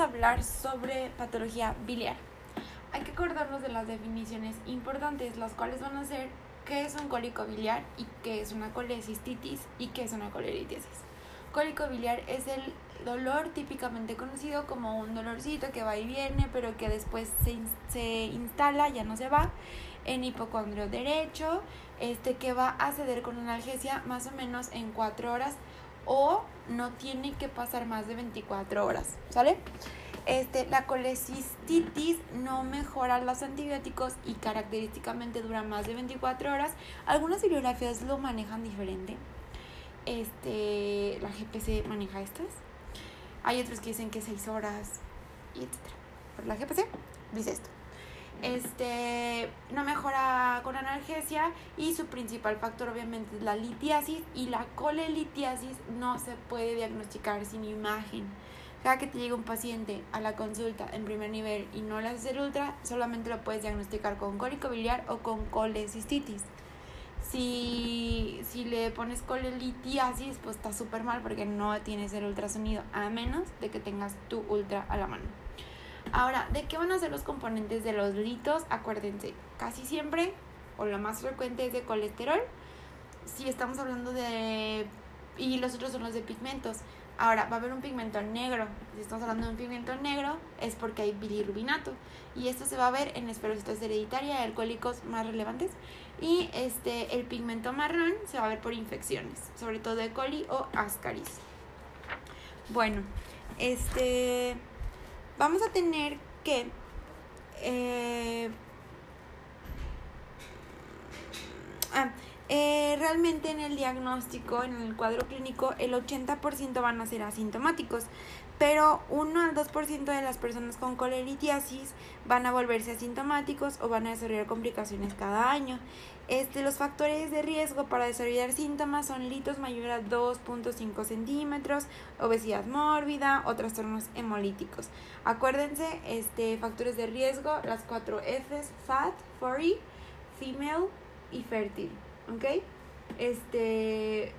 hablar sobre patología biliar. Hay que acordarnos de las definiciones importantes, las cuales van a ser qué es un cólico biliar y qué es una colecistitis y qué es una coleritiasis. Cólico biliar es el dolor típicamente conocido como un dolorcito que va y viene, pero que después se, se instala, ya no se va, en hipocondrio derecho, este que va a ceder con analgesia más o menos en 4 horas o no tiene que pasar más de 24 horas, ¿sale? Este, la colecistitis no mejora los antibióticos y característicamente dura más de 24 horas. Algunas bibliografías lo manejan diferente. Este, la GPC maneja estas. Hay otros que dicen que 6 horas y etc. Pero la GPC dice esto este, no mejora con analgesia y su principal factor obviamente es la litiasis y la colelitiasis no se puede diagnosticar sin imagen. Cada que te llega un paciente a la consulta en primer nivel y no le haces el ultra, solamente lo puedes diagnosticar con cólico biliar o con colecistitis. Si, si le pones colelitiasis, pues está súper mal porque no tienes el ultrasonido, a menos de que tengas tu ultra a la mano. Ahora, ¿de qué van a ser los componentes de los litos? Acuérdense, casi siempre, o lo más frecuente es de colesterol. Si estamos hablando de... Y los otros son los de pigmentos. Ahora, va a haber un pigmento negro. Si estamos hablando de un pigmento negro, es porque hay bilirrubinato. Y esto se va a ver en esferocitos hereditaria, alcohólicos más relevantes. Y este, el pigmento marrón se va a ver por infecciones, sobre todo de coli o ascaris. Bueno, este vamos a tener que eh, ah, eh, realmente en el diagnóstico, en el cuadro clínico, el 80% van a ser asintomáticos, pero 1 al 2% de las personas con coleritiasis van a volverse asintomáticos o van a desarrollar complicaciones cada año. Este, los factores de riesgo para desarrollar síntomas son litos mayor a 2.5 centímetros, obesidad mórbida o trastornos hemolíticos. Acuérdense, este, factores de riesgo, las cuatro Fs, fat, furry, female y fértil. ¿Ok? Este.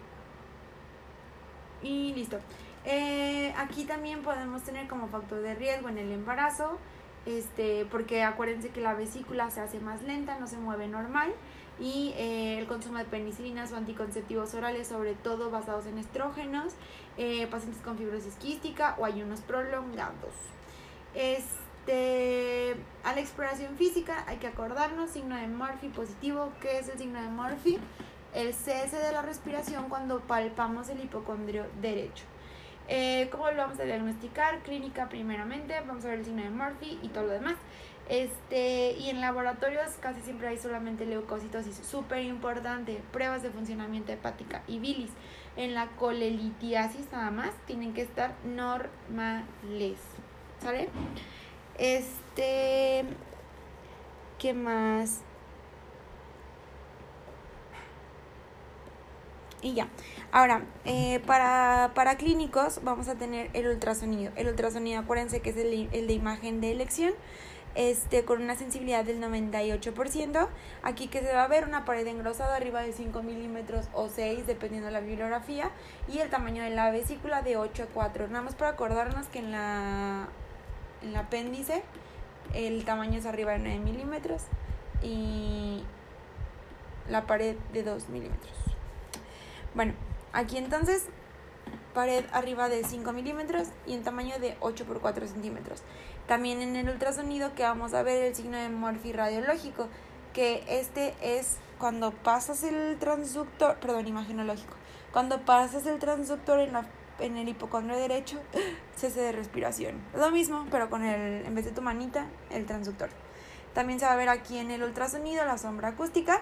Y listo. Eh, aquí también podemos tener como factor de riesgo en el embarazo, este, porque acuérdense que la vesícula se hace más lenta, no se mueve normal y eh, el consumo de penicilinas o anticonceptivos orales, sobre todo basados en estrógenos, eh, pacientes con fibrosis quística o ayunos prolongados. Este, a la exploración física hay que acordarnos, signo de Murphy positivo, ¿qué es el signo de Murphy? El cese de la respiración cuando palpamos el hipocondrio derecho. Eh, ¿Cómo lo vamos a diagnosticar? Clínica primeramente, vamos a ver el signo de Murphy y todo lo demás. Este, y en laboratorios casi siempre hay solamente leucocitosis, súper importante, pruebas de funcionamiento hepática y bilis. En la colelitiasis nada más tienen que estar normales, ¿sale? Este, ¿qué más? Y ya. Ahora, eh, para, para, clínicos vamos a tener el ultrasonido. El ultrasonido, acuérdense que es el, el de imagen de elección este, con una sensibilidad del 98%. Aquí que se va a ver una pared engrosada arriba de 5 milímetros o 6, dependiendo de la bibliografía, y el tamaño de la vesícula de 8 a 4. Nada más para acordarnos que en la en el apéndice el tamaño es arriba de 9 milímetros y la pared de 2 milímetros. Bueno, aquí entonces pared arriba de 5 milímetros y en tamaño de 8 por 4 centímetros. También en el ultrasonido que vamos a ver el signo de Morphy radiológico, que este es cuando pasas el transductor, perdón, imagenológico, cuando pasas el transductor en, la, en el hipocondrio derecho, cese de respiración. Lo mismo, pero con el, en vez de tu manita, el transductor. También se va a ver aquí en el ultrasonido la sombra acústica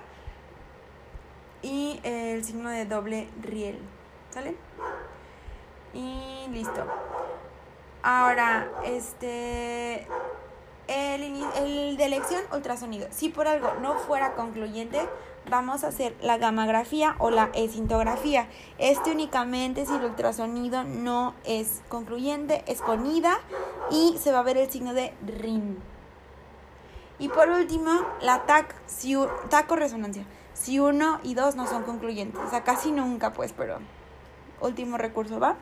y el signo de doble riel. ¿Sale? Y listo. Ahora, este. El, el, de elección ultrasonido. Si por algo no fuera concluyente, vamos a hacer la gamografía o la esintografía. Este únicamente si el ultrasonido no es concluyente, es con ida y se va a ver el signo de RIN. Y por último, la TAC, si, TAC o resonancia. Si uno y dos no son concluyentes. O sea, casi nunca, pues, pero último recurso, ¿va?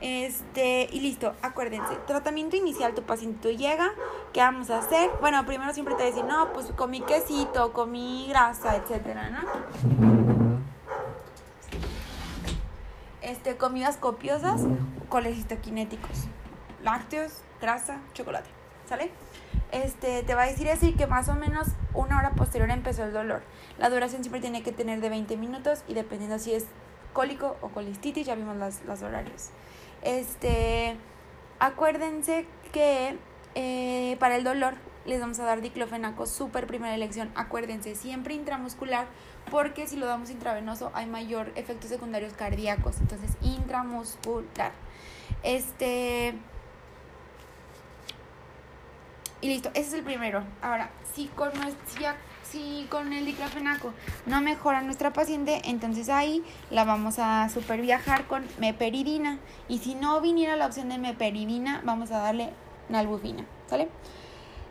Este, y listo, acuérdense, tratamiento inicial, tu paciente llega, ¿qué vamos a hacer? Bueno, primero siempre te decir, no, pues comí quesito, comí grasa, etcétera, ¿no? Este, comidas copiosas, colecistoquinéticos, lácteos, grasa, chocolate, ¿sale? Este, te va a decir así que más o menos una hora posterior empezó el dolor. La duración siempre tiene que tener de 20 minutos y dependiendo si es cólico o colistitis, ya vimos los horarios. Este, acuérdense que eh, para el dolor les vamos a dar diclofenaco, super primera elección. Acuérdense, siempre intramuscular, porque si lo damos intravenoso hay mayor efectos secundarios cardíacos. Entonces, intramuscular. Este. Y listo, ese es el primero. Ahora, si con, si con el diclofenaco no mejora nuestra paciente, entonces ahí la vamos a super viajar con meperidina. Y si no viniera la opción de meperidina, vamos a darle nalbufina, ¿sale?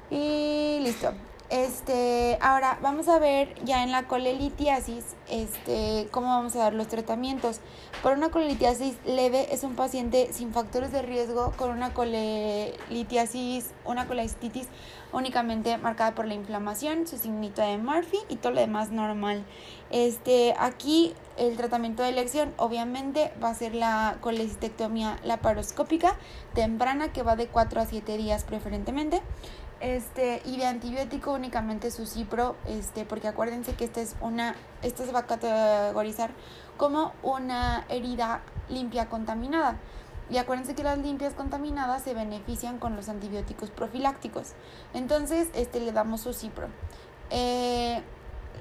Y listo. Este, ahora vamos a ver ya en la colelitiasis, este, cómo vamos a dar los tratamientos. Por una colelitiasis leve es un paciente sin factores de riesgo con una colelitiasis, una colestitis únicamente marcada por la inflamación, su signito de Murphy y todo lo demás normal. Este, aquí el tratamiento de elección obviamente va a ser la colecistectomía laparoscópica temprana que va de 4 a 7 días preferentemente. Este, y de antibiótico únicamente su cipro, este, porque acuérdense que esta es una, esta se va a categorizar como una herida limpia contaminada. Y acuérdense que las limpias contaminadas se benefician con los antibióticos profilácticos. Entonces, este le damos su cipro. Eh,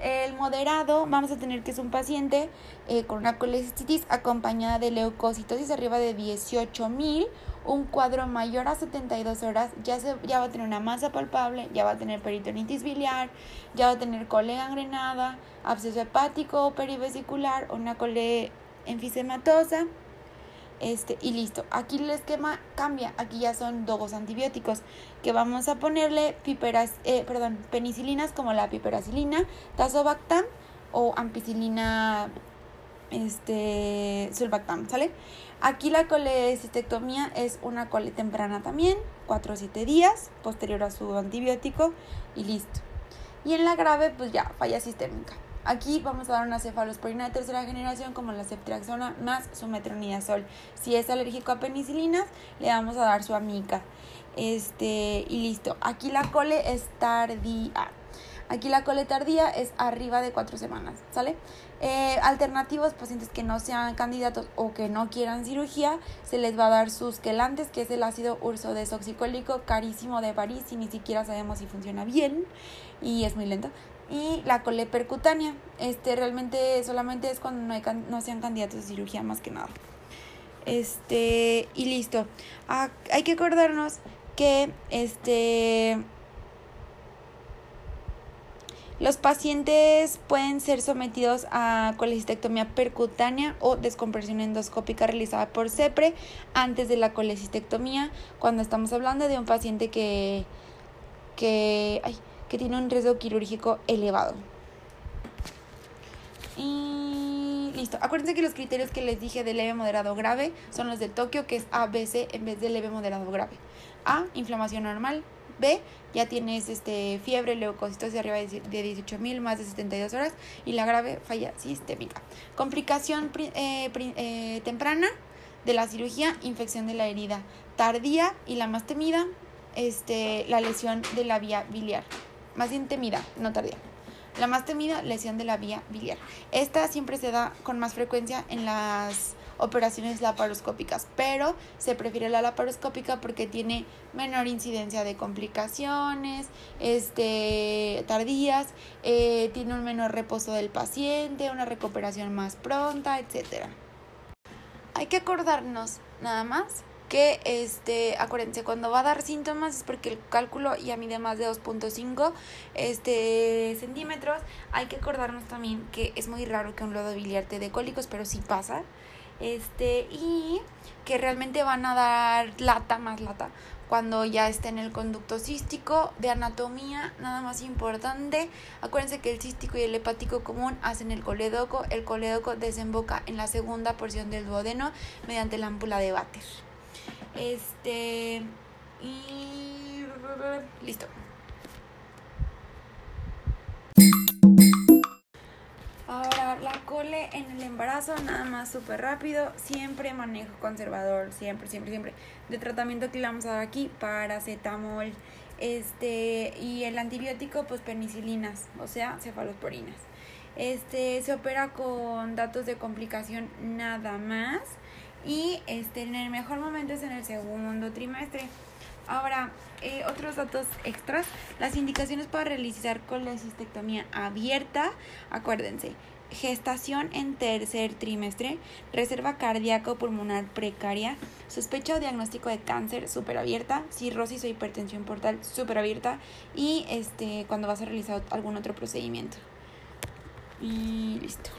el moderado, vamos a tener que es un paciente eh, con una colecistitis acompañada de leucocitosis arriba de 18.000 un cuadro mayor a 72 horas, ya, se, ya va a tener una masa palpable, ya va a tener peritonitis biliar, ya va a tener cole gangrenada, absceso hepático o perivesicular, una cole enfisematosa. Este, y listo. Aquí el esquema cambia. Aquí ya son dos antibióticos que vamos a ponerle piperas, eh, perdón, penicilinas como la piperacilina, tazobactam o ampicilina este, sulbactam, ¿sale? Aquí la colecistectomía es una cole temprana también, 4 o 7 días, posterior a su antibiótico y listo. Y en la grave, pues ya, falla sistémica. Aquí vamos a dar una cefalosporina de tercera generación como la ceftriaxona más su metronidazol. Si es alérgico a penicilinas, le vamos a dar su amica. Este, y listo. Aquí la cole es tardía. Aquí la cole tardía es arriba de 4 semanas, ¿sale? Eh, alternativos, pacientes que no sean candidatos o que no quieran cirugía, se les va a dar sus quelantes, que es el ácido urso desoxicólico carísimo de París y ni siquiera sabemos si funciona bien y es muy lento. Y la cole percutánea, este realmente solamente es cuando no, hay, no sean candidatos a cirugía más que nada. Este, y listo. Ah, hay que acordarnos que este los pacientes pueden ser sometidos a colecistectomía percutánea o descompresión endoscópica realizada por CEPRE antes de la colecistectomía, cuando estamos hablando de un paciente que, que, que tiene un riesgo quirúrgico elevado. Y listo. Acuérdense que los criterios que les dije de leve, moderado, grave son los de Tokio, que es ABC en vez de leve, moderado, grave. A, inflamación normal. B, ya tienes este, fiebre, leucocitosis arriba de 18.000, más de 72 horas y la grave falla sistémica. Complicación eh, eh, temprana de la cirugía, infección de la herida tardía y la más temida, este, la lesión de la vía biliar. Más bien temida, no tardía. La más temida, lesión de la vía biliar. Esta siempre se da con más frecuencia en las operaciones laparoscópicas, pero se prefiere la laparoscópica porque tiene menor incidencia de complicaciones este, tardías, eh, tiene un menor reposo del paciente, una recuperación más pronta, etc. Hay que acordarnos nada más que este, acuérdense, cuando va a dar síntomas es porque el cálculo ya mide más de 2.5 este, centímetros. Hay que acordarnos también que es muy raro que un lodo biliar te cólicos, pero sí pasa. Este, y que realmente van a dar lata, más lata, cuando ya esté en el conducto cístico de anatomía, nada más importante. Acuérdense que el cístico y el hepático común hacen el colédoco. El colédoco desemboca en la segunda porción del duodeno mediante la ámpula de váter. Este. Y. Listo. Ahora, la cole en el embarazo, nada más súper rápido. Siempre manejo conservador, siempre, siempre, siempre. De tratamiento que le vamos a dar aquí, paracetamol. Este, y el antibiótico, pues penicilinas, o sea, cefalosporinas. Este, se opera con datos de complicación nada más. Y este, en el mejor momento es en el segundo trimestre. Ahora, eh, otros datos extras, las indicaciones para realizar colecistectomía abierta, acuérdense, gestación en tercer trimestre, reserva cardíaco pulmonar precaria, sospecha o diagnóstico de cáncer súper abierta, cirrosis o hipertensión portal súper abierta y este, cuando vas a realizar algún otro procedimiento. Y listo.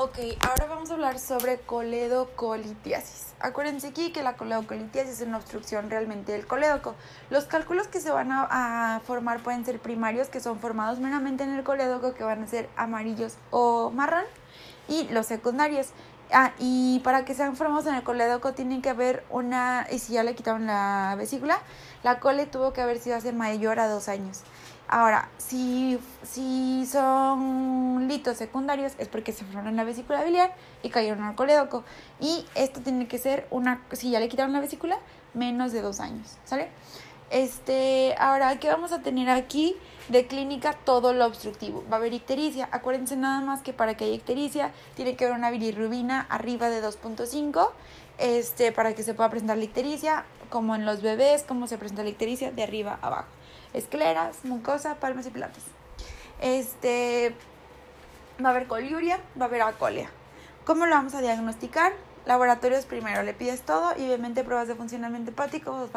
Ok, ahora vamos a hablar sobre coledocolitiasis. Acuérdense aquí que la coledocolitiasis es una obstrucción realmente del colédoco. Los cálculos que se van a, formar pueden ser primarios, que son formados meramente en el colédoco, que van a ser amarillos o marrón, y los secundarios. Ah, y para que sean formados en el colédoco tienen que haber una, y si ya le quitaron la vesícula, la cole tuvo que haber sido hace mayor a dos años. Ahora, si, si son litos secundarios es porque se en la vesícula biliar y cayeron al colédoco. Y esto tiene que ser una, si ya le quitaron la vesícula, menos de dos años, ¿sale? Este, ahora, ¿qué vamos a tener aquí? De clínica todo lo obstructivo. Va a haber ictericia. Acuérdense nada más que para que haya ictericia tiene que haber una bilirrubina arriba de 2.5 este, para que se pueda presentar la ictericia, como en los bebés, como se presenta la ictericia de arriba abajo escleras, mucosa, palmas y plantas. Este, va a haber coliuria, va a haber acolia. ¿Cómo lo vamos a diagnosticar? Laboratorios primero, le pides todo y obviamente pruebas de funcionamiento hepático,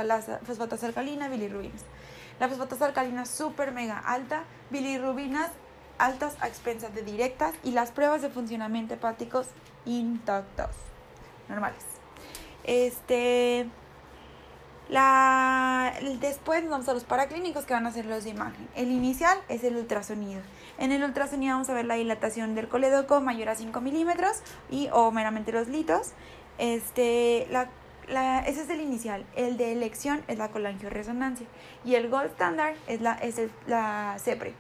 fosfatasa alcalina, bilirrubinas. La fosfatasa alcalina súper mega alta, bilirrubinas altas a expensas de directas y las pruebas de funcionamiento hepáticos intactos, normales. Este, la, después vamos a los paraclínicos que van a ser los de imagen. El inicial es el ultrasonido. En el ultrasonido vamos a ver la dilatación del colédoco mayor a 5 milímetros y o meramente los litos. Este, la, la, ese es el inicial. El de elección es la colangioresonancia. Y el gold standard es la, es la CEPRE.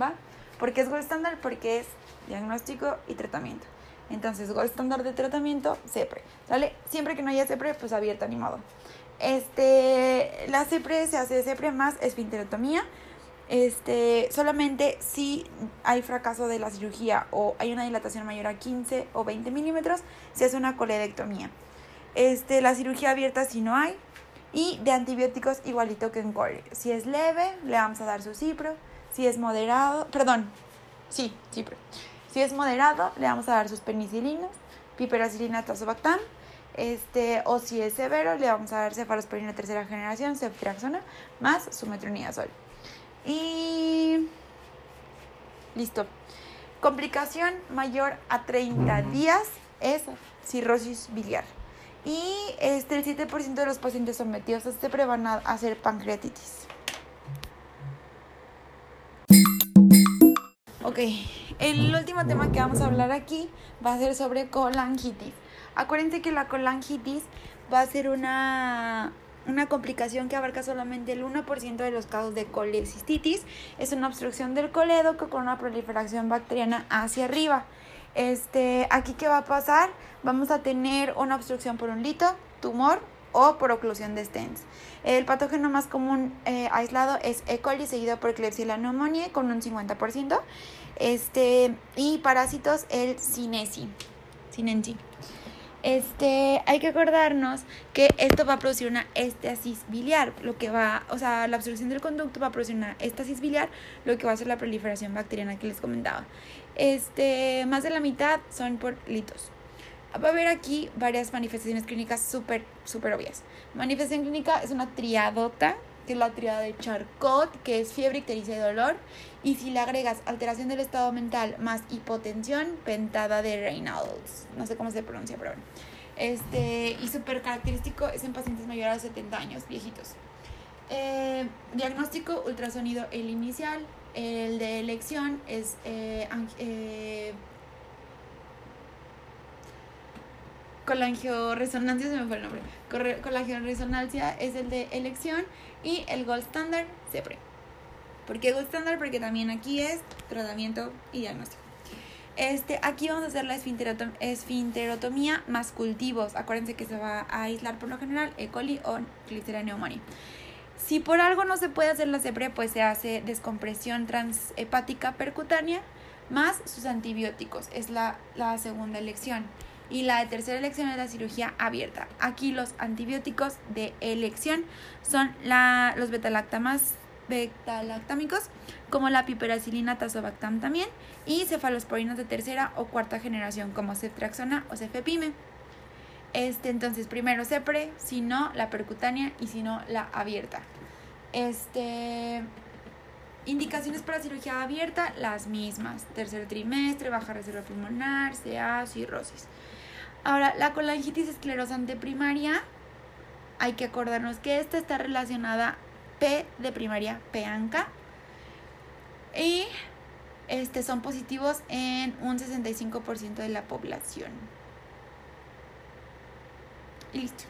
¿Va? ¿Por qué es gold standard? Porque es diagnóstico y tratamiento. Entonces, gold standard de tratamiento, CEPRE. ¿Sale? Siempre que no haya CEPRE, pues abierta ni modo. Este, la CEPRE se hace CEPRE más esfinterotomía. Este, solamente si hay fracaso de la cirugía o hay una dilatación mayor a 15 o 20 milímetros, se hace una coledectomía. Este, la cirugía abierta si no hay. Y de antibióticos igualito que en core. Si es leve, le vamos a dar su cipro. Si es moderado, perdón, sí, cipro. Si es moderado, le vamos a dar sus penicilinas, piperacilina, tazobactam este, o si es severo, le vamos a dar cefalosporina tercera generación, ceftriaxona, más su metronidazol. Y listo. Complicación mayor a 30 días es cirrosis biliar. Y este, el 7% de los pacientes sometidos a este van a hacer pancreatitis. Ok, el último tema que vamos a hablar aquí va a ser sobre colangitis. Acuérdense que la colangitis va a ser una, complicación que abarca solamente el 1% de los casos de colecistitis. Es una obstrucción del colédoco con una proliferación bacteriana hacia arriba. Este, aquí qué va a pasar? Vamos a tener una obstrucción por un lito, tumor o por oclusión de stents. El patógeno más común eh, aislado es E. coli seguido por Klebsiella pneumoniae con un 50%. Este, y parásitos el Sinesi. Sinensi. Este, hay que acordarnos que esto va a producir una estasis biliar, lo que va, o sea, la obstrucción del conducto va a producir una estasis biliar, lo que va a ser la proliferación bacteriana que les comentaba. Este, más de la mitad son por litos. Va a haber aquí varias manifestaciones clínicas súper, súper obvias. Manifestación clínica es una triadota que es la tríada de Charcot, que es fiebre, ictericia y dolor. Y si le agregas alteración del estado mental más hipotensión, pentada de Reynolds. No sé cómo se pronuncia, pero bueno. Este, y súper característico es en pacientes mayores de 70 años, viejitos. Eh, diagnóstico, ultrasonido, el inicial. El de elección es eh, eh, colangioresonancia, se me fue el nombre. Colangioresonancia es el de elección y el gold standard siempre. ¿Por qué gold standard? Porque también aquí es tratamiento y diagnóstico. Este, aquí vamos a hacer la esfinterotomía más cultivos. Acuérdense que se va a aislar por lo general E. coli o Clisteria pneumoniae. Si por algo no se puede hacer la CEPRE, pues se hace descompresión transhepática percutánea más sus antibióticos. Es la, la segunda elección. Y la de tercera elección es la cirugía abierta. Aquí los antibióticos de elección son la, los betalactamas betalactámicos, como la piperacilina tazobactam también, y cefalosporinas de tercera o cuarta generación, como ceftriaxona o cefepime. Este, entonces, primero CEPRE, si no, la percutánea y si no, la abierta. Este, indicaciones para cirugía abierta, las mismas. Tercer trimestre, baja reserva pulmonar, CA, cirrosis. Ahora, la colangitis esclerosante primaria, hay que acordarnos que esta está relacionada P de primaria, PANCA. Y este, son positivos en un 65% de la población. Listo.